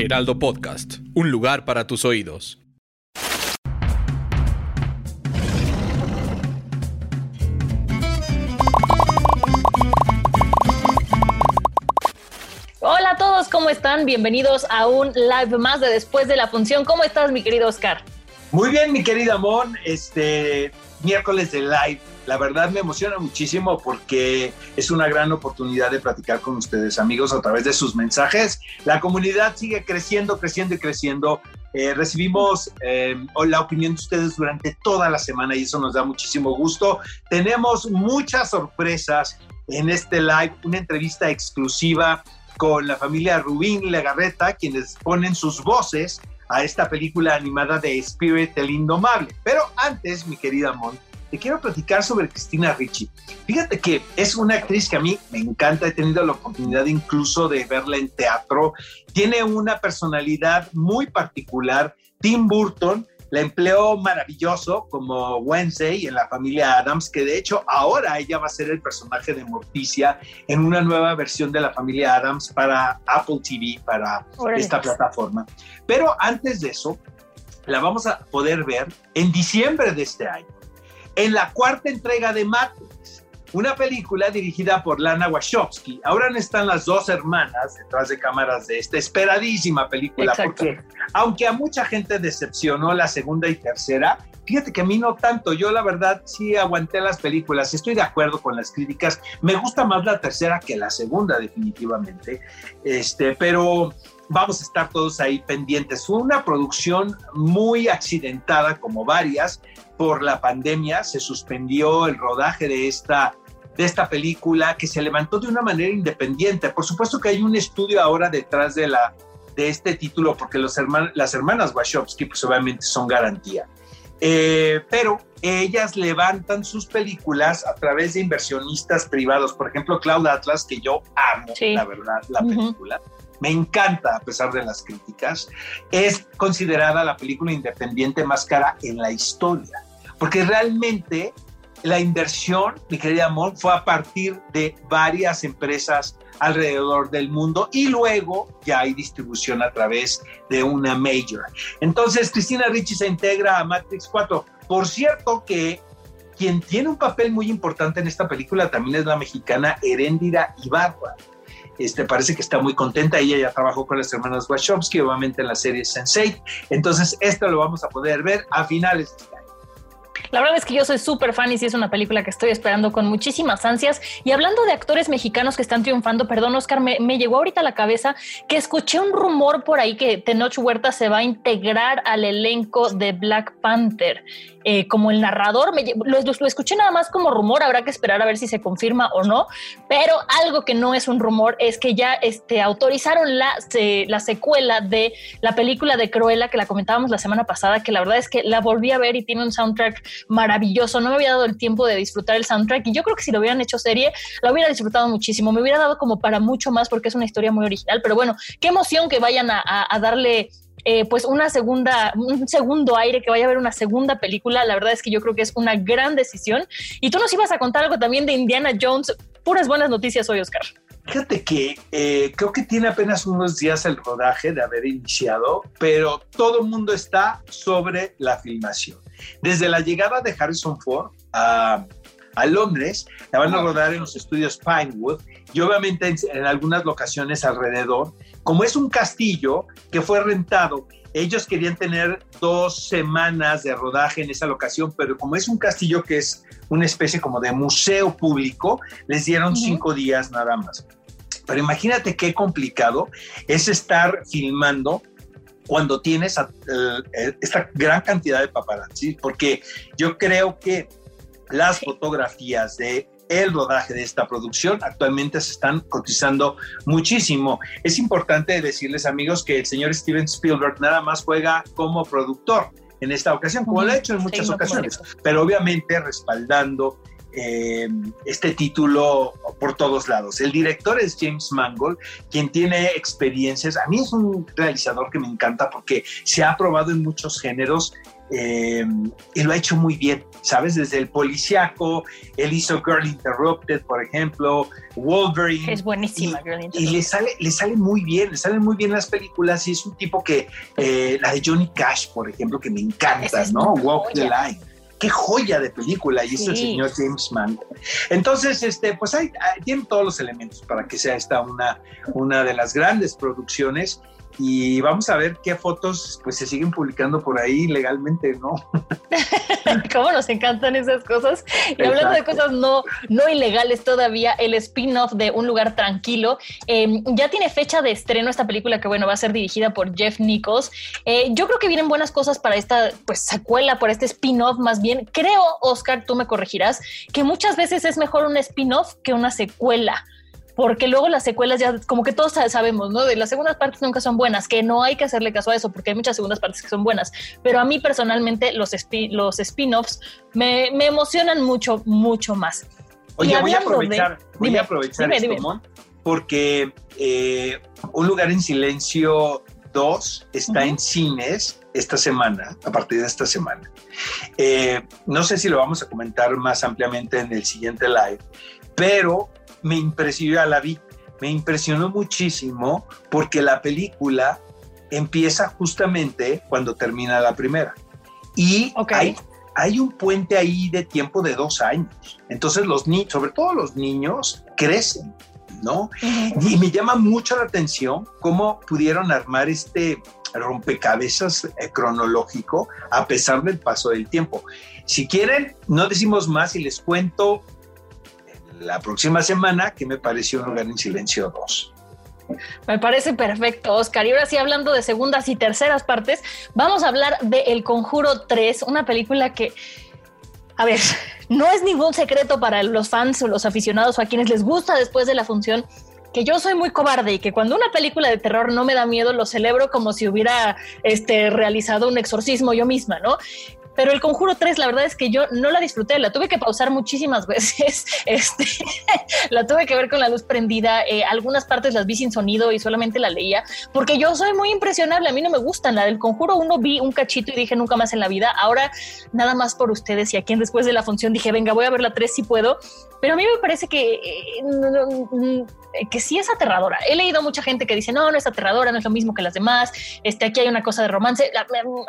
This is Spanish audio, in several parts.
Heraldo Podcast. Un lugar para tus oídos. Hola a todos, ¿cómo están? Bienvenidos a un live más de después de la función. ¿Cómo estás, mi querido Oscar? Muy bien, mi querida Mon, este miércoles de live. La verdad me emociona muchísimo porque es una gran oportunidad de platicar con ustedes, amigos, a través de sus mensajes. La comunidad sigue creciendo, creciendo y creciendo. Eh, recibimos eh, la opinión de ustedes durante toda la semana y eso nos da muchísimo gusto. Tenemos muchas sorpresas en este live, una entrevista exclusiva con la familia Rubín Legarreta, quienes ponen sus voces a esta película animada de Spirit el Indomable. Pero antes, mi querida Mon, te quiero platicar sobre Cristina Ricci. Fíjate que es una actriz que a mí me encanta, he tenido la oportunidad incluso de verla en teatro. Tiene una personalidad muy particular. Tim Burton la empleó maravilloso como Wednesday en la familia Adams, que de hecho ahora ella va a ser el personaje de Morticia en una nueva versión de la familia Adams para Apple TV, para esta plataforma. Pero antes de eso, la vamos a poder ver en diciembre de este año, en la cuarta entrega de Matrix, una película dirigida por Lana Wachowski. Ahora están las dos hermanas detrás de cámaras de esta esperadísima película, porque aunque a mucha gente decepcionó la segunda y tercera, fíjate que a mí no tanto. Yo la verdad sí aguanté las películas, estoy de acuerdo con las críticas. Me gusta más la tercera que la segunda, definitivamente. Este, pero vamos a estar todos ahí pendientes. Fue una producción muy accidentada, como varias, por la pandemia. Se suspendió el rodaje de esta, de esta película que se levantó de una manera independiente. Por supuesto que hay un estudio ahora detrás de, la, de este título, porque los herman las hermanas Wachowski, pues obviamente son garantía. Eh, pero ellas levantan sus películas a través de inversionistas privados. Por ejemplo, Cloud Atlas, que yo amo, Sí. la verdad, la Ujú. película. Me encanta, a pesar de las críticas. Es considerada la película independiente más cara en la historia. Porque realmente la inversión, mi querida Amor, fue a partir de varias empresas alrededor del mundo y luego ya hay distribución a través de una major. Entonces, Cristina Ricci se integra a Matrix 4. Por cierto que quien tiene un papel muy importante en esta película también es la mexicana Heréndira Ibarra. Este, parece que está muy contenta. Ella ya trabajó con las hermanas Wachowski, obviamente en la serie Sense8. Entonces, esto lo vamos a poder ver a finales de este. La verdad es que yo soy súper fan y sí es una película que estoy esperando con muchísimas ansias. Y hablando de actores mexicanos que están triunfando, perdón, Oscar, me, me llegó ahorita a la cabeza que escuché un rumor por ahí que Tenoch Huerta se va a integrar al elenco de Black Panther. eh, como el narrador, me lo, lo- escuché nada más como rumor, habrá que esperar a ver si se confirma o no, pero algo que no es un rumor es que ya este, autorizaron la, la secuela de la película de Cruella, que la comentábamos la semana pasada, que la verdad es que la volví a ver y tiene un soundtrack maravilloso, no me había dado el tiempo de disfrutar el soundtrack y yo creo que si lo hubieran hecho serie, la hubiera disfrutado muchísimo, me hubiera dado como para mucho más porque es una historia muy original, pero bueno, qué emoción que vayan a, darle eh, pues una segunda, un segundo aire, que vaya a haber una segunda película. La verdad es que yo creo que es una gran decisión. Y tú nos ibas a contar algo también de Indiana Jones. Puras buenas noticias hoy, Oscar. Fíjate que eh, creo que tiene apenas unos días el rodaje de haber iniciado, pero todo el mundo está sobre la filmación. Desde la llegada de Harrison Ford a, a Londres, la van a rodar en los estudios Pinewood y obviamente en, en algunas locaciones alrededor. Como es un castillo que fue rentado, ellos querían tener dos semanas de rodaje en esa locación, pero como es un castillo que es una especie como de museo público, les dieron cinco días nada más. Pero imagínate qué complicado es estar filmando cuando tienes a- eh, esta gran cantidad de paparazzi, porque yo creo que las fotografías de el rodaje de esta producción. Actualmente se están cotizando muchísimo. Es importante decirles, amigos, que el señor Steven Spielberg nada más juega como productor en esta ocasión, como lo ha hecho en muchas ocasiones, pero obviamente respaldando eh, este título por todos lados. El director es James Mangold, quien tiene experiencias. A mí es un realizador que me encanta porque se ha probado en muchos géneros eh, y lo ha hecho muy bien, ¿sabes? Desde el policiaco, él hizo Girl Interrupted, por ejemplo, Wolverine. Es buenísima, Girl Interrupted. Y le sale, le sale muy bien, le salen muy bien las películas y es un tipo que, eh, la de Johnny Cash, por ejemplo, que me encanta, ¿no? Walk the Line qué joya de película y es el señor James Mann. Entonces, este, pues hay, tiene todos los elementos para que sea esta una, una de las grandes producciones y vamos a ver qué fotos pues se siguen publicando por ahí legalmente, ¿no? Cómo nos encantan esas cosas. Y hablando de cosas no, no ilegales todavía, el spin-off de Un lugar tranquilo em, ya tiene fecha de estreno esta película que bueno va a ser dirigida por Jeff Nichols. Eh, yo creo que vienen buenas cosas para esta pues secuela, por este spin-off más bien. Creo, Oscar, tú me corregirás, que muchas veces es mejor un spin-off que una secuela porque luego las secuelas ya, como que todos sabemos, ¿no? De las segundas partes nunca son buenas, que no hay que hacerle caso a eso, porque hay muchas segundas partes que son buenas. Pero a mí personalmente los, los spin-offs me, emocionan mucho, mucho más. Oye, voy a aprovechar, voy a aprovechar esto, porque eh, Un lugar en silencio 2 está en cines esta semana, a partir de esta semana. Eh, no sé si lo vamos a comentar más ampliamente en el siguiente live, pero me impresionó, la vi, me impresionó muchísimo porque la película empieza justamente cuando termina la primera. Y hay, hay, un puente ahí de tiempo de dos años. Entonces los niños, sobre todo los niños, crecen, ¿no? Y me llama mucho la atención cómo pudieron armar este rompecabezas eh, cronológico a pesar del paso del tiempo. Si quieren, no decimos más y les cuento la próxima semana, que me pareció un lugar en silencio 2. Me parece perfecto, Oscar. Y ahora sí, hablando de segundas y terceras partes, vamos a hablar de El Conjuro 3, una película que, a ver, no es ningún secreto para los fans o los aficionados o a quienes les gusta después de la función que yo soy muy cobarde y que cuando una película de terror no me da miedo, lo celebro como si hubiera este, realizado un exorcismo yo misma, ¿no? Pero el Conjuro 3, la verdad es que yo no la disfruté, la tuve que pausar muchísimas veces, este, la tuve que ver con la luz prendida, eh, algunas partes las vi sin sonido y solamente la leía, porque yo soy muy impresionable, a mí no me gustan, la del Conjuro 1 vi un cachito y dije nunca más en la vida, ahora nada más por ustedes y a quien después de la función dije, venga, voy a ver la 3 si puedo, pero a mí me parece que, eh, que sí es aterradora. He leído mucha gente que dice, no, no es aterradora, no es lo mismo que las demás, este, aquí hay una cosa de romance.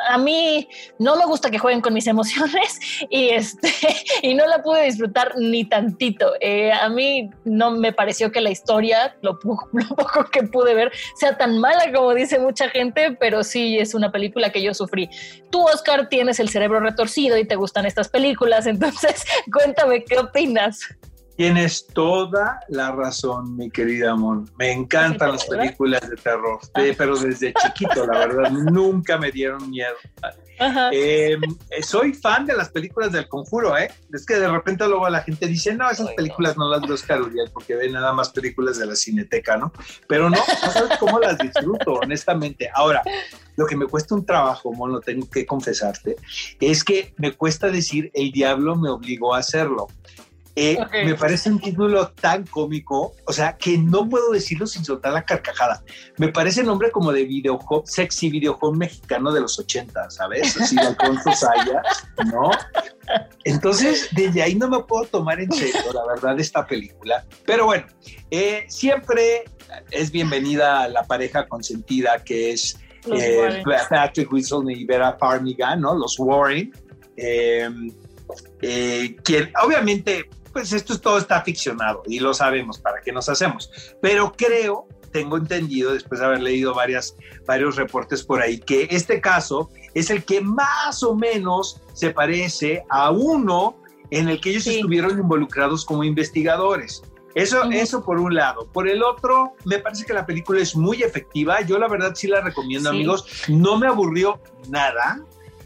A, mí no me gusta que jueguen con mis emociones y, este, y no la pude disfrutar ni tantito. Eh, a mí no me pareció que la historia, lo, lo poco que pude ver, sea tan mala como dice mucha gente, pero sí es una película que yo sufrí. Tú, Oscar, tienes el cerebro retorcido y te gustan estas películas, entonces cuéntame qué opinas. Tienes toda la razón, mi querida Mon. Me encantan las películas de terror, ah. pero desde chiquito, la verdad, nunca me dieron miedo. Em, soy fan de las películas del conjuro, ¿eh? Es que de repente luego la gente dice, no, esas películas no las veo Oscar porque ven nada más películas de la cineteca, ¿no? Pero no, no sabes cómo las disfruto, honestamente. Ahora, lo que me cuesta un trabajo, Mon, lo tengo que confesarte, es que me cuesta decir, el diablo me obligó a hacerlo. Eh, me parece un título tan cómico, o sea, que no puedo decirlo sin soltar la carcajada. Me parece nombre como de videojuego, sexy videojuego mexicano de los 80, ¿sabes? Así de Alfonso Sayas, ¿no? Entonces, desde ahí no me puedo tomar en serio, la verdad, esta película. Pero bueno, eh, siempre es bienvenida la pareja consentida que es eh, Patrick Wilson y Vera Farmiga, ¿no? Los Warren. quien obviamente pues esto todo está ficcionado y lo sabemos, ¿para qué nos hacemos? Pero creo, tengo entendido, después de haber leído varias, varios reportes por ahí, que este caso es el que más o menos se parece a uno en el que ellos estuvieron involucrados como investigadores. Eso, eso por un lado. Por el otro, me parece que la película es muy efectiva. Yo la verdad sí la recomiendo, amigos. No me aburrió nada.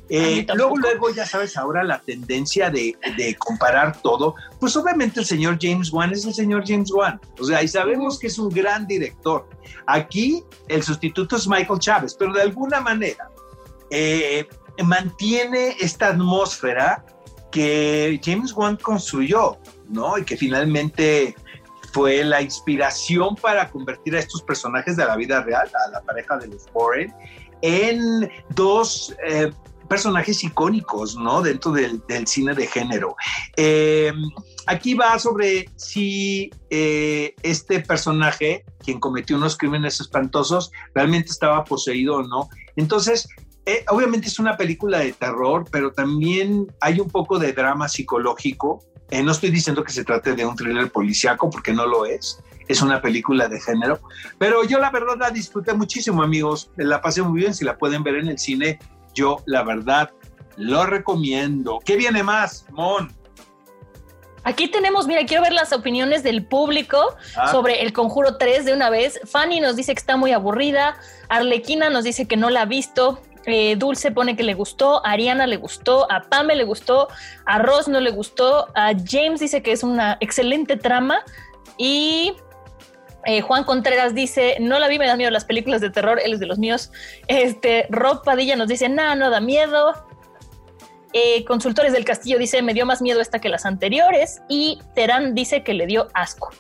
Eh, luego, luego, ya sabes, ahora la tendencia de, de, comparar todo, pues obviamente el señor James Wan es el señor James Wan. O sea, y sabemos que es un gran director. Aquí el sustituto es Michael Chávez, pero de alguna manera eh, mantiene esta atmósfera que James Wan construyó, ¿no? Y que finalmente fue la inspiración para convertir a estos personajes de la vida real, a la pareja de los Warren, en dos eh, personajes icónicos, ¿no? Dentro del, cine de género. Eh, aquí va sobre si eh, este personaje, quien cometió unos crímenes espantosos, realmente estaba poseído o no. Entonces, eh, obviamente es una película de terror, pero también hay un poco de drama psicológico. no estoy diciendo que se trate de un thriller policíaco, porque no lo es. Es una película de género. Pero yo la verdad la disfruté muchísimo, amigos. La pasé muy bien. Si la pueden ver en el cine, yo, la verdad, lo recomiendo. ¿Qué viene más, Mon? Aquí tenemos, mira, quiero ver las opiniones del público ah. sobre El Conjuro 3 de una vez. Fanny nos dice que está muy aburrida, Arlequina nos dice que no la ha visto, eh, Dulce pone que le gustó, a Ariana le gustó, a Pame le gustó, a Ross no le gustó, a James dice que es una excelente trama y eh, Juan Contreras dice, no la vi, me da miedo las películas de terror, él es de los míos. Este, Rob Padilla nos dice, nada, no da miedo. Eh, Consultores del Castillo dice, me dio más miedo esta que las anteriores. Y Terán dice que le dio asco.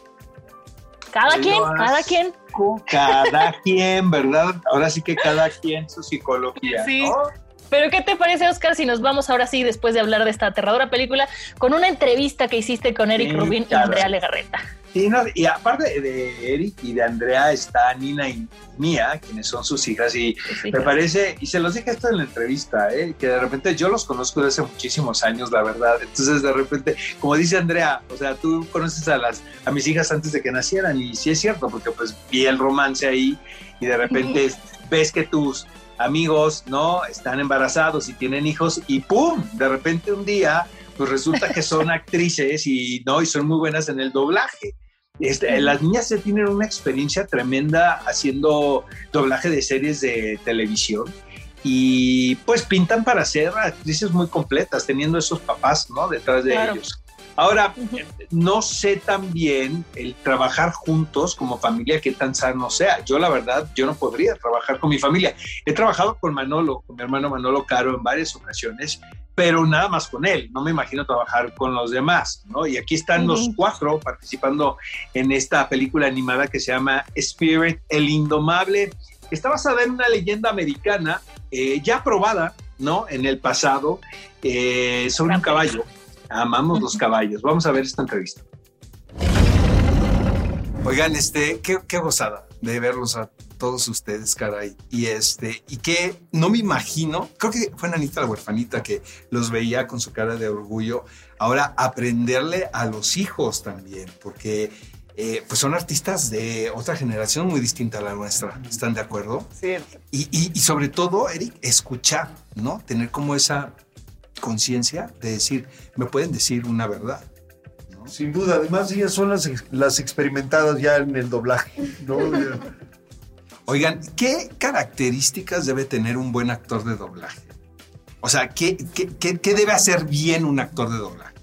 Cada quien, cada quien. Cada quien, ¿verdad? Ahora sí que cada quien su psicología. Sí. Pero ¿qué te parece, Oscar, si nos vamos ahora sí, después de hablar de esta aterradora película, con una entrevista que hiciste con Eric Rubin y Andrea Legarreta? Y aparte de Eric y de Andrea está Nina y Mía, quienes son sus hijas, y me parece, y se los dije esto en la entrevista, ¿eh? que de repente yo los conozco desde hace muchísimos años, la verdad. Entonces, de repente, como dice Andrea, o sea, tú conoces a las a mis hijas antes de que nacieran, y sí es cierto, porque pues vi el romance ahí, y de repente ves que tus amigos, ¿no? Están embarazados y tienen hijos, y ¡pum! De repente un día pues resulta que son actrices y no y son muy buenas en el doblaje. Este, las niñas se tienen una experiencia tremenda haciendo doblaje de series de televisión y pues pintan para ser actrices muy completas, teniendo esos papás, ¿no? Detrás de ellos. Ahora, no sé también el trabajar juntos como familia, qué tan sano sea. Yo, la verdad, yo no podría trabajar con mi familia. He trabajado con Manolo, con mi hermano Manolo Caro en varias ocasiones pero nada más con él, no me imagino trabajar con los demás, ¿no? Y aquí están los cuatro participando en esta película animada que se llama Spirit, el Indomable. Está basada en una leyenda americana eh, ya probada, ¿no? En el pasado, eh, sobre un caballo. Amamos los caballos. Vamos a ver esta entrevista. Oigan, este, qué, qué gozada de verlos a todos ustedes, caray. Y este, y que no me imagino, creo que fue Anita la huerfanita que los veía con su cara de orgullo. Ahora aprenderle a los hijos también, porque eh, pues son artistas de otra generación muy distinta a la nuestra. ¿Están de acuerdo? Sí. Y, y, sobre todo, Eric, escuchar, ¿no? Tener como esa conciencia de decir, me pueden decir una verdad. Sin duda, además ellas son las, las experimentadas ya en el doblaje, ¿no? Oigan, ¿qué características debe tener un buen actor de doblaje? O sea, ¿qué, qué, debe hacer bien un actor de doblaje?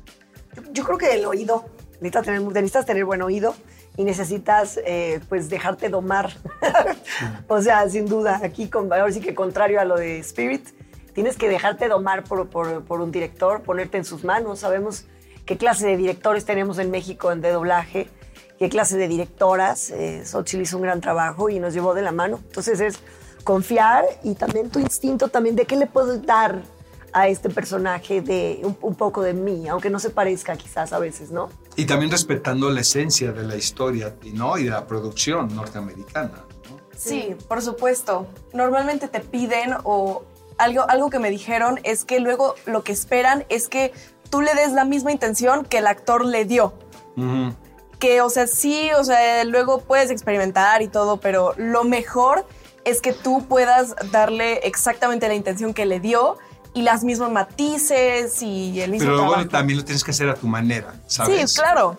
Yo, creo que el oído. Necesitas tener, necesitas tener buen oído y necesitas eh, pues dejarte domar. o sea, sin duda, aquí con, ahora sí que contrario a lo de Spirit, tienes que dejarte domar por, por, un director, ponerte en sus manos. Sabemos qué clase de directores tenemos en México de doblaje qué clase de directoras. Eh, Xochitl hizo un gran trabajo y nos llevó de la mano. Entonces es confiar y también tu instinto también de qué le puedo dar a este personaje de un, poco de mí, aunque no se parezca quizás a veces, ¿no? Y también respetando la esencia de la historia ¿no? y de la producción norteamericana. Sí, por supuesto. Normalmente te piden o algo, algo que me dijeron es que luego lo que esperan es que tú le des la misma intención que el actor le dio que, o sea, sí, o sea, luego puedes experimentar y todo, pero lo mejor es que tú puedas darle exactamente la intención que le dio y las mismas matices y el mismo Pero luego también lo tienes que hacer a tu manera, ¿sabes? Sí, claro.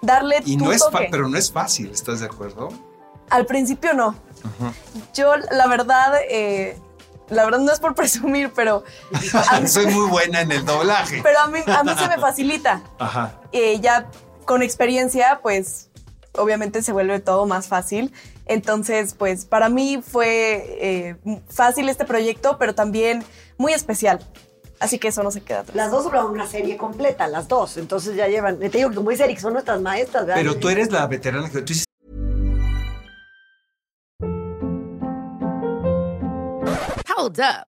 Darle y no es Pero no es fácil, ¿estás de acuerdo? Al principio no. Yo, la verdad, eh, la verdad no es por presumir, pero mí, Soy muy buena en el doblaje. pero a mí, a mí se me facilita. Ajá. Eh, ya con experiencia, pues obviamente se vuelve todo más fácil. Entonces, pues para mí fue eh, fácil este proyecto, pero también muy especial. Así que eso no se queda atrás. Las dos doblaron una serie completa, las dos. Entonces ya llevan. Te digo que como dice Eric, son nuestras maestras, ¿verdad? Pero tú eres la veterana que tú hiciste Hold up.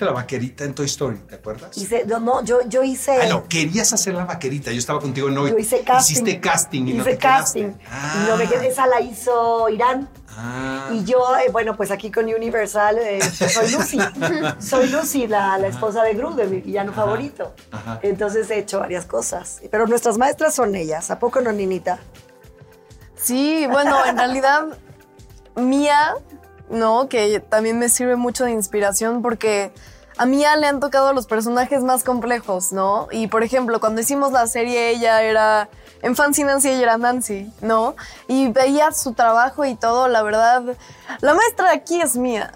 la vaquerita en Toy Story, ¿te acuerdas? Hice- no, no, yo, yo hice. Ah, no, querías hacer la vaquerita. Yo estaba contigo en hoy. Yo hice casting. Hiciste casting y no Hice te quedaste. casting. Y no me quedé. Esa la hizo Irán. Ah. Y yo, eh, bueno, pues aquí con Universal eh, soy Lucy. soy Lucy, la, la esposa de Gru, de mi villano favorito. ajá. Entonces he hecho varias cosas. Pero nuestras maestras son ellas. ¿A poco no, Ninita? Sí, bueno, en realidad Mía, ¿no? Que también me sirve mucho de inspiración porque a Mía le han tocado los personajes más complejos, ¿no? Y por ejemplo, cuando hicimos la serie ella era en Fancy Nancy ella era Nancy, ¿no? Y veía su trabajo y todo, la verdad, la maestra de aquí es Mía.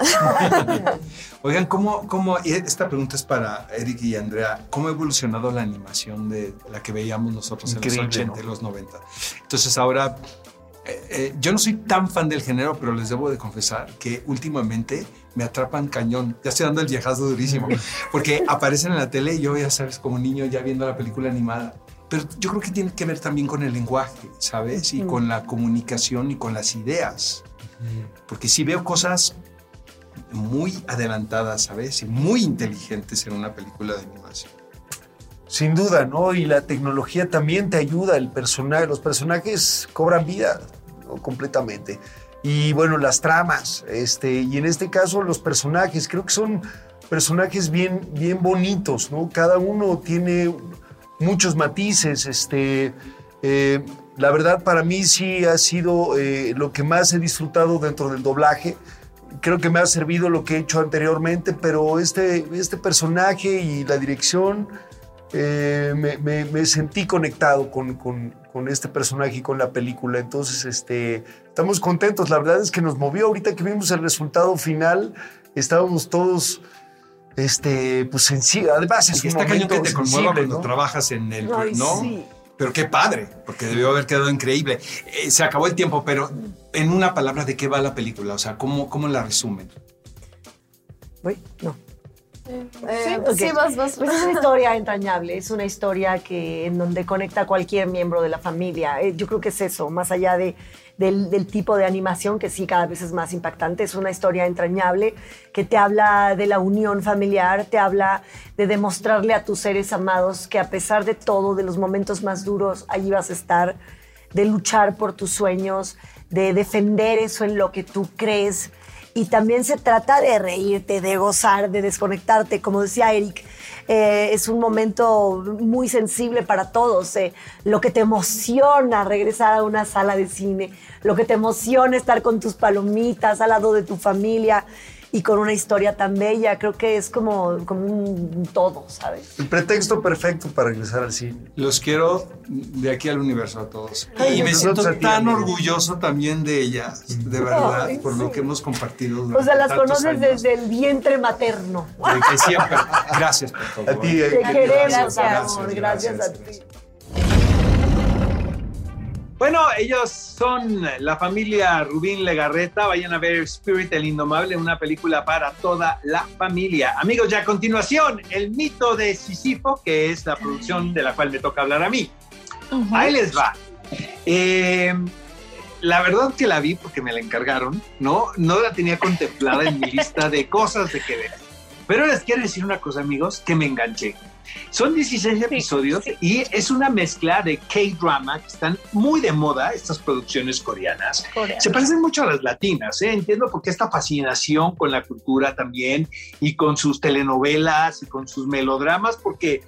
Oigan, ¿cómo, cómo, y esta pregunta es para Eric y Andrea, ¿cómo ha evolucionado la animación de la que veíamos nosotros en Increíble, los 80 ¿no? y los 90? Entonces ahora, eh, eh, yo no soy tan fan del género, pero les debo de confesar que últimamente me atrapan cañón. Ya estoy dando el viejazo durísimo, porque aparecen en la tele y yo, ya sabes, como niño ya viendo la película animada. Pero yo creo que tiene que ver también con el lenguaje, ¿sabes? Y con la comunicación y con las ideas. Porque si veo cosas muy adelantadas, ¿sabes? Y muy inteligentes en una película de animación. Sin duda, ¿no? Y la tecnología también te ayuda. El personaje, los personajes cobran vida. Completamente. Y bueno, las tramas, este, y en este caso los personajes, creo que son personajes bien, bien bonitos, ¿no? Cada uno tiene muchos matices, este, eh, la verdad para mí sí ha sido eh, lo que más he disfrutado dentro del doblaje. Creo que me ha servido lo que he hecho anteriormente, pero este, este personaje y la dirección eh, me, sentí conectado con, con- con este personaje y con la película. Entonces, este, estamos contentos. La verdad es que nos movió. Ahorita que vimos el resultado final, estábamos todos, este, pues sencillo. Además, es Y un está cañón momento que te conmueva sensible, cuando ¿no? trabajas en el... Ay, ¿no? sí. Pero qué padre, porque debió haber quedado increíble. Eh, se acabó el tiempo, pero en una palabra, ¿de qué va la película? O sea, ¿cómo, cómo la resumen? Uy, no. Eh. Sí, vas, vas. Pues es una historia entrañable, es una historia que en donde conecta a cualquier miembro de la familia. Eh, Yo creo que es eso, más allá de, del, del tipo de animación que sí cada vez es más impactante, es una historia entrañable que te habla de la unión familiar, te habla de demostrarle a tus seres amados que a pesar de todo, de los momentos más duros, allí vas a estar, de luchar por tus sueños, de defender eso en lo que tú crees. Y también se trata de reírte, de gozar, de desconectarte. Como decía Eric, eh, es un momento muy sensible para todos. eh. Lo que te emociona regresar a una sala de cine, lo que te emociona estar con tus palomitas al lado de tu familia y con una historia tan bella, creo que es como, como un todo, ¿sabes? El pretexto perfecto para regresar al cine. Los quiero de aquí al universo a todos. Ay, y me siento ti, tan amigo. orgulloso también de ellas, de verdad, Ay, por lo sí. que hemos compartido. O sea, las conoces años. desde el vientre materno. De que siempre. Gracias por todo. A ti, ¿eh? Te queremos, Gracias. amor. Gracias, a ti. Bueno, ellos son la familia Rubín Legarreta. Vayan a ver Spirit el Indomable, una película para toda la familia. Amigos, ya a continuación, el mito de Sísifo, que es la producción de la cual me toca hablar a mí. Ahí les va. Eh, la verdad que la vi porque me la encargaron, ¿no? No la tenía contemplada en mi lista de cosas de que ver. Pero les quiero decir una cosa, amigos, que me enganché. Son 16 episodios y es una mezcla de K-drama que están muy de moda, estas producciones coreanas. Se parecen mucho a las latinas, ¿eh? entiendo por qué esta fascinación con la cultura también y con sus telenovelas y con sus melodramas, porque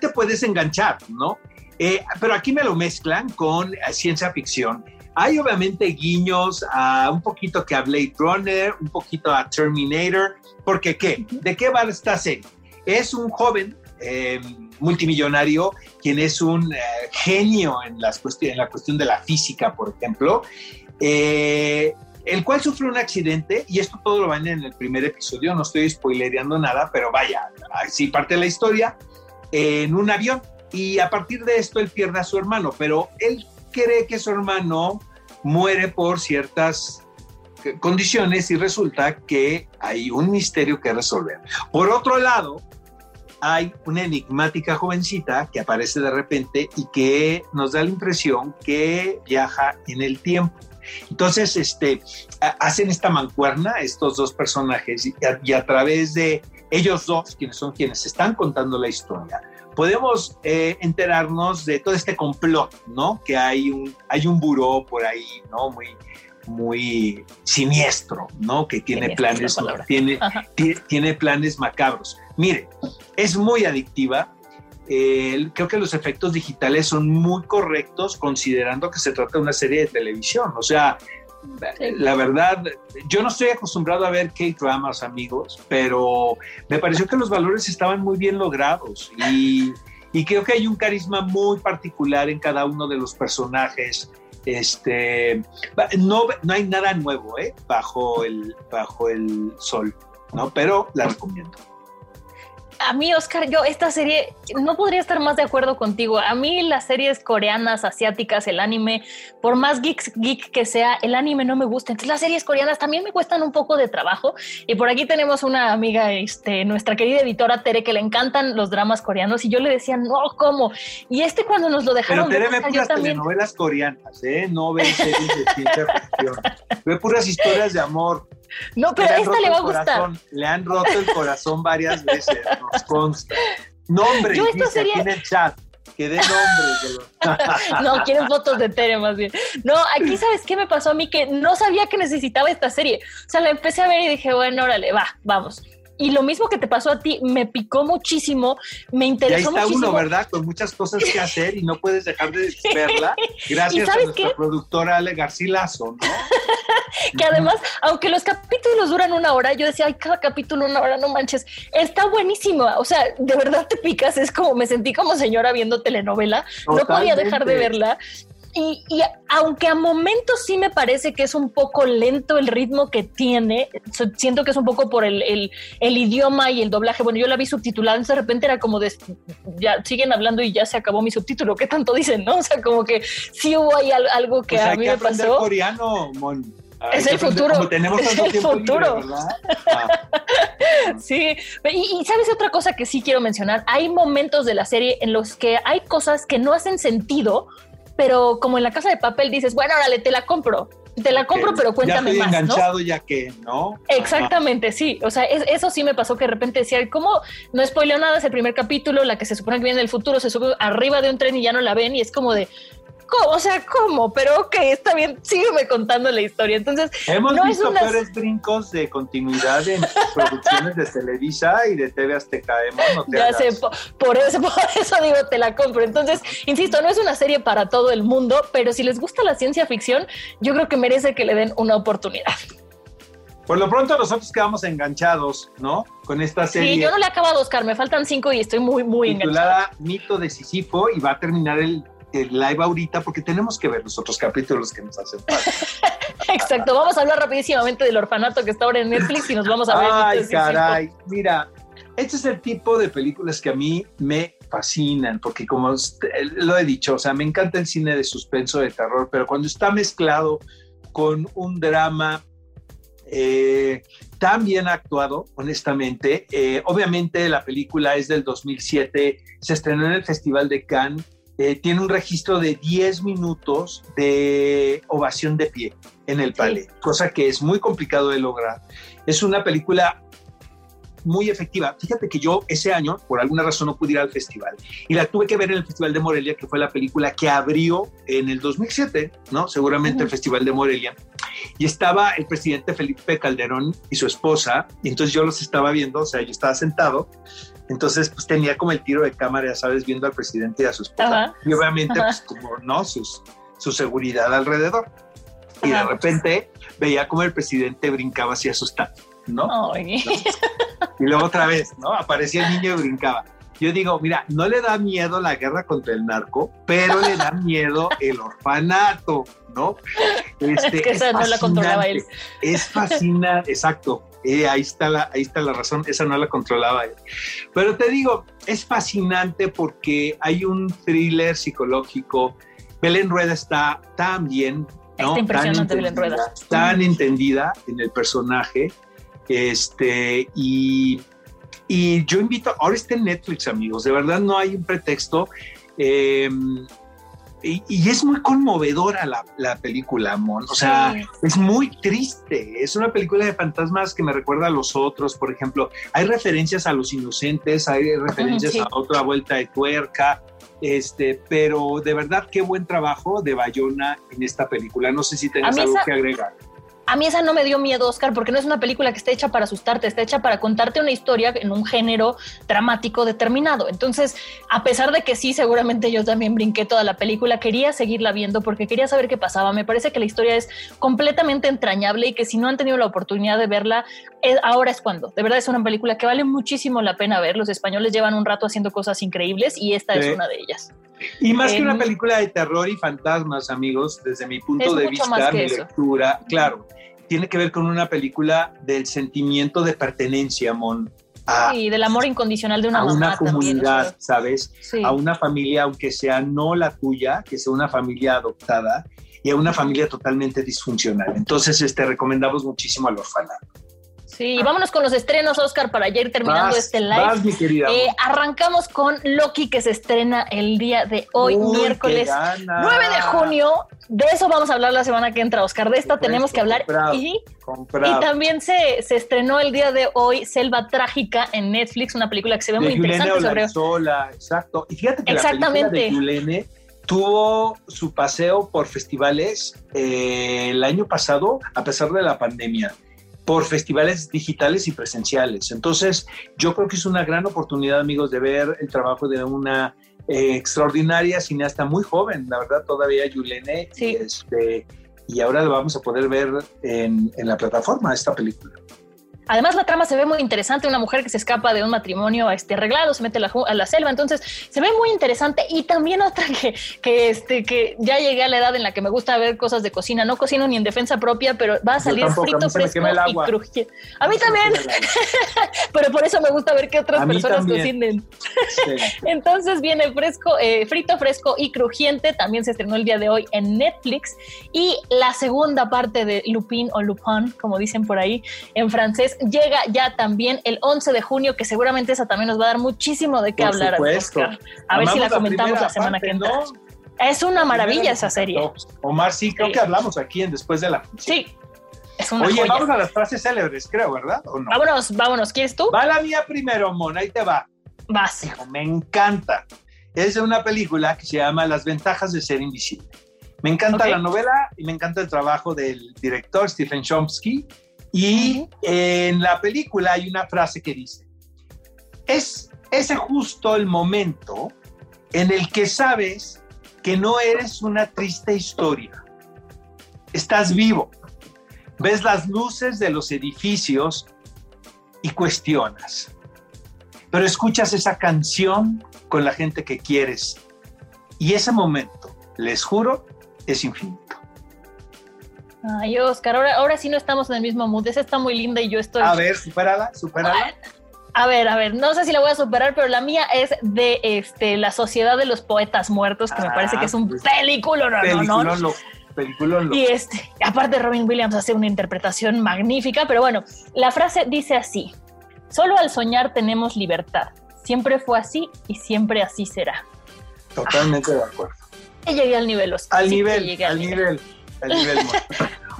te puedes enganchar, ¿no? Eh, pero aquí me lo mezclan con eh, ciencia ficción. Hay obviamente guiños a un poquito que a Blade Runner, un poquito a Terminator, porque ¿qué? ¿De qué va esta serie? Es un joven eh, multimillonario, quien es un eh, genio en, las en, la cuestión de la física, por ejemplo, eh, el cual sufre un accidente, y esto todo lo van en el primer episodio, no estoy spoilereando nada, pero vaya, así parte la historia, en un avión, y a partir de esto él pierde a su hermano, pero él cree que su hermano muere por ciertas condiciones y resulta que hay un misterio que resolver. Por otro lado, hay una enigmática jovencita que aparece de repente y que nos da la impresión que viaja en el tiempo. Entonces, este, hacen esta mancuerna estos dos personajes y a, través de ellos dos, quienes son quienes están contando la historia, podemos eh, enterarnos de todo este complot, ¿no? Que hay un, hay un buró por ahí, ¿no? Muy, muy siniestro, ¿no? Que tiene planes, tiene, tiene planes macabros. Mire, es muy adictiva. creo que los efectos digitales son muy correctos considerando que se trata de una serie de televisión. O sea, la verdad, yo no estoy acostumbrado a ver K-dramas, amigos, pero me pareció que los valores estaban muy bien logrados y, y creo que hay un carisma muy particular en cada uno de los personajes este, no, no hay nada nuevo ¿eh? bajo, el, bajo el sol, ¿no? pero la recomiendo a mí, Oscar, yo esta serie no podría estar más de acuerdo contigo. A mí las series coreanas, asiáticas, el anime, por más geek, geek que sea, el anime no me gusta. Entonces las series coreanas también me cuestan un poco de trabajo. Y por aquí tenemos una amiga, este, nuestra querida editora Tere, que le encantan los dramas coreanos. Y yo le decía, no, ¿cómo? Y este cuando nos lo dejaron... Pero Tere ve puras telenovelas coreanas, ¿eh? No ve series de ciencia ficción. Ve puras historias de amor. No, pero esta le va a gustar. le han roto el corazón varias veces, nos consta. Nombre, Yo dice aquí en el chat. Que dé nombres. no, quieren fotos de Tere más bien. No, aquí sabes qué me pasó a mí que no sabía que necesitaba esta serie. O sea, la empecé a ver y dije, bueno, órale, va, vamos. Y lo mismo que te pasó a ti, me picó muchísimo, me interesó y ahí está uno, ¿verdad? Con muchas cosas que hacer y no puedes dejar de verla. Gracias a nuestra productora Ale Garcilaso, ¿no? Que además, aunque los capítulos duran una hora, yo decía, ay, cada capítulo una hora, no manches, está buenísimo. O sea, de verdad te picas, es como me sentí como señora viendo telenovela, no podía dejar de verla. Y, aunque a momentos sí me parece que es un poco lento el ritmo que tiene, siento que es un poco por el, el, idioma y el doblaje. Bueno, yo la vi subtitulada, entonces de repente era como de, ya siguen hablando y ya se acabó mi subtítulo. ¿Qué tanto dicen, no? O sea, como que sí hubo ahí algo que pues a mí me pasó. coreano, es el futuro. tenemos es el futuro. Ah. Sí, y, y, sabes otra cosa que sí quiero mencionar. Hay momentos de la serie en los que hay cosas que no hacen sentido, pero como en la casa de papel dices, bueno, órale, te la compro. Te la compro, pero cuéntame ya estoy más. enganchado ya que, ¿no? Exactamente, sí. O sea, eso sí me pasó que de repente decía, ¿cómo? No spoileo nada, es el primer capítulo, la que se supone que viene en el futuro, se sube arriba de un tren y ya no la ven y es como de, ¿cómo? O sea, ¿cómo? Pero ok, está bien, sígueme contando la historia. Entonces, hemos visto peores brincos de continuidad en producciones de Televisa y de TV Azteca. No ya sé, por, eso, por eso digo, te la compro. Entonces, insisto, no es una serie para todo el mundo, pero si les gusta la ciencia ficción, yo creo que merece que le den una oportunidad. Por lo pronto nosotros quedamos enganchados, ¿no? Con esta serie. Sí, yo no le he acabado, Oscar, me faltan cinco y estoy muy, muy titulada Mito de Sísifo y va a terminar el el live ahorita porque tenemos que ver los otros capítulos que nos hacen falta. Exacto, vamos a hablar rapidísimamente del orfanato que está ahora en Netflix y nos vamos a ver. Ay, caray, mira, este es el tipo de películas que a mí me fascinan, porque como lo he dicho, o sea, me encanta el cine de suspenso, de terror, pero cuando está mezclado con un drama eh, tan bien actuado, honestamente, eh, obviamente la película es del 2007, se estrenó en el Festival de Cannes, eh, tiene un registro de 10 minutos de ovación de pie en el palais, cosa que es muy complicado de lograr. Es una película muy efectiva. Fíjate que yo ese año, por alguna razón, no pude ir al festival y la tuve que ver en el Festival de Morelia, que fue la película que abrió en el 2007, ¿no? Seguramente el Festival de Morelia. Y estaba el presidente Felipe Calderón y su esposa, y entonces yo los estaba viendo, o sea, yo estaba sentado, entonces pues tenía como el tiro de cámara, ya sabes, viendo al presidente y a su esposa. Y obviamente, pues como, ¿no? Sus, su seguridad alrededor. Y de repente veía como el presidente brincaba así asustado, ¿no? y luego otra vez, ¿no? Aparecía el niño y brincaba. Yo digo, mira, no le da miedo la guerra contra el narco, pero le da miedo el orfanato, ¿no? Este, es que esa no la controlaba él. Es fascinante, exacto. Eh, ahí, está la, ahí está la razón, esa no la controlaba. Pero te digo, es fascinante porque hay un thriller psicológico. Belén Rueda está tan bien Está impresionante Belén Rueda. Tan entendida en el personaje. Este, y, y yo invito, ahora está en Netflix, amigos, de verdad no hay un pretexto. Em, y, es muy conmovedora la, la película, Mon. O sea, es muy triste. Es una película de fantasmas que me recuerda a los otros. Por ejemplo, hay referencias a los inocentes, hay referencias a otra vuelta de tuerca. Este, pero de verdad, qué buen trabajo de Bayona en esta película. No sé si tengas algo que agregar a mí esa no me dio miedo, Oscar, porque no es una película que esté hecha para asustarte, está hecha para contarte una historia en un género dramático determinado. Entonces, a pesar de que sí, seguramente yo también brinqué toda la película, quería seguirla viendo porque quería saber qué pasaba. Me parece que la historia es completamente entrañable y que si no han tenido la oportunidad de verla, eh, ahora es cuando. De verdad es una película que vale muchísimo la pena ver. Los españoles llevan un rato haciendo cosas increíbles y esta es una de ellas. Y más que una película de terror y fantasmas, amigos, desde mi punto de vista, mi lectura, claro tiene que ver con una película del sentimiento de pertenencia, Mon. A, sí, del amor incondicional de una, a una comunidad, ¿sabes? A una familia, aunque sea no la tuya, que sea una familia adoptada y a una familia totalmente disfuncional. Entonces, este, recomendamos muchísimo al orfanato. Sí, vámonos con los estrenos, Oscar, para ya ir terminando este live. mi querida. Eh, arrancamos con Loki, que se estrena el día de hoy, miércoles 9 de junio. De eso vamos a hablar la semana que entra, Oscar. De esta tenemos que hablar. y, y, también se, se, estrenó el día de hoy Selva Trágica en Netflix, una película que se ve muy interesante sobre. Sola, exacto. Y fíjate que Exactamente. la película de Yulene tuvo su paseo por festivales eh, el año pasado, a pesar de la pandemia por festivales digitales y presenciales. Entonces, yo creo que es una gran oportunidad, amigos, de ver el trabajo de una eh, extraordinaria cineasta muy joven, la verdad, todavía Yulene. Sí. Y, este, y ahora lo vamos a poder ver en, en la plataforma, esta película. Además, la trama se ve muy interesante. Una mujer que se escapa de un matrimonio este, arreglado, se mete a la, selva. Entonces, se ve muy interesante. Y también otra que, que, este, que ya llegué a la edad en la que me gusta ver cosas de cocina. No cocino ni en defensa propia, pero va a salir frito, fresco y crujiente. A mí también. pero por eso me gusta ver que otras personas cocinen. Entonces, viene fresco, eh, frito, fresco y crujiente. También se estrenó el día de hoy en Netflix. Y la segunda parte de Lupin o Lupin, como dicen por ahí en francés, llega ya también el 11 de junio, que seguramente esa también nos va a dar muchísimo de qué hablar. A ver si la comentamos la, semana que entra. Es una maravilla esa serie. Omar, sí, creo que hablamos aquí en Después de la Sí. Es una Oye, vamos a las frases célebres, creo, ¿verdad? Vámonos, vámonos. ¿Quieres tú? Va la mía primero, Mon, ahí te va. Vas. Me encanta. Es de una película que se llama Las ventajas de ser invisible. Me encanta la novela y me encanta el trabajo del director Stephen Chomsky y en la película hay una frase que dice, es ese justo el momento en el que sabes que no eres una triste historia. Estás vivo. Ves las luces de los edificios y cuestionas. Pero escuchas esa canción con la gente que quieres. Y ese momento, les juro, es infinito. Ay, Oscar, ahora, ahora sí no estamos en el mismo mood. Esa está muy linda y yo estoy. A ver, supérala, supérala. A ver, a ver, no sé si la voy a superar, pero la mía es de este La Sociedad de los Poetas Muertos, que me parece que es un pues, película, ¿no? no, película Y este, aparte Robin Williams hace una interpretación magnífica, pero bueno, la frase dice así: Solo al soñar tenemos libertad. Siempre fue así y siempre así será. Totalmente de acuerdo. Y llegué al nivel, Al nivel, al nivel.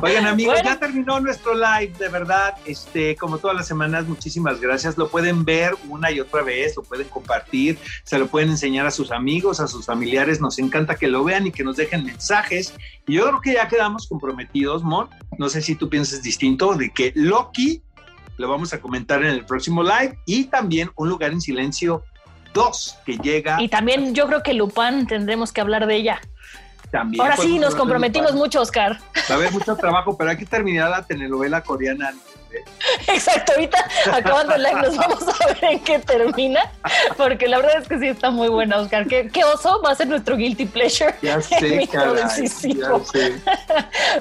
Oigan, amigos, ya terminó nuestro live, de verdad. Este, como todas las semanas, muchísimas gracias. Lo pueden ver una y otra vez, lo pueden compartir, se lo pueden enseñar a sus amigos, a sus familiares. Nos encanta que lo vean y que nos dejen mensajes. Y yo creo que ya quedamos comprometidos, Mon. No sé si tú piensas distinto, de que Loki lo vamos a comentar en el próximo live y también Un lugar en silencio 2 que llega. Y también yo creo que Lupin tendremos que hablar de ella. Ahora sí, nos comprometimos mucho, Oscar. Va a haber mucho trabajo, pero hay que terminar la telenovela coreana Exacto, ahorita acabando el live nos vamos a ver en qué termina, porque la verdad es que sí está muy buena, Oscar. ¿Qué, oso va a ser nuestro guilty pleasure? Ya sé, caray, ya sé.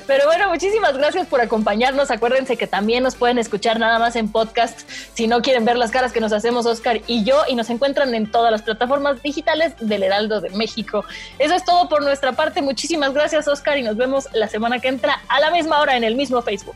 Pero bueno, muchísimas gracias por acompañarnos. Acuérdense que también nos pueden escuchar nada más en podcast si no quieren ver las caras que nos hacemos Oscar y yo, y nos encuentran en todas las plataformas digitales del Heraldo de México. Eso es todo por nuestra parte. Muchísimas gracias, Oscar, y nos vemos la semana que entra a la misma hora en el mismo Facebook.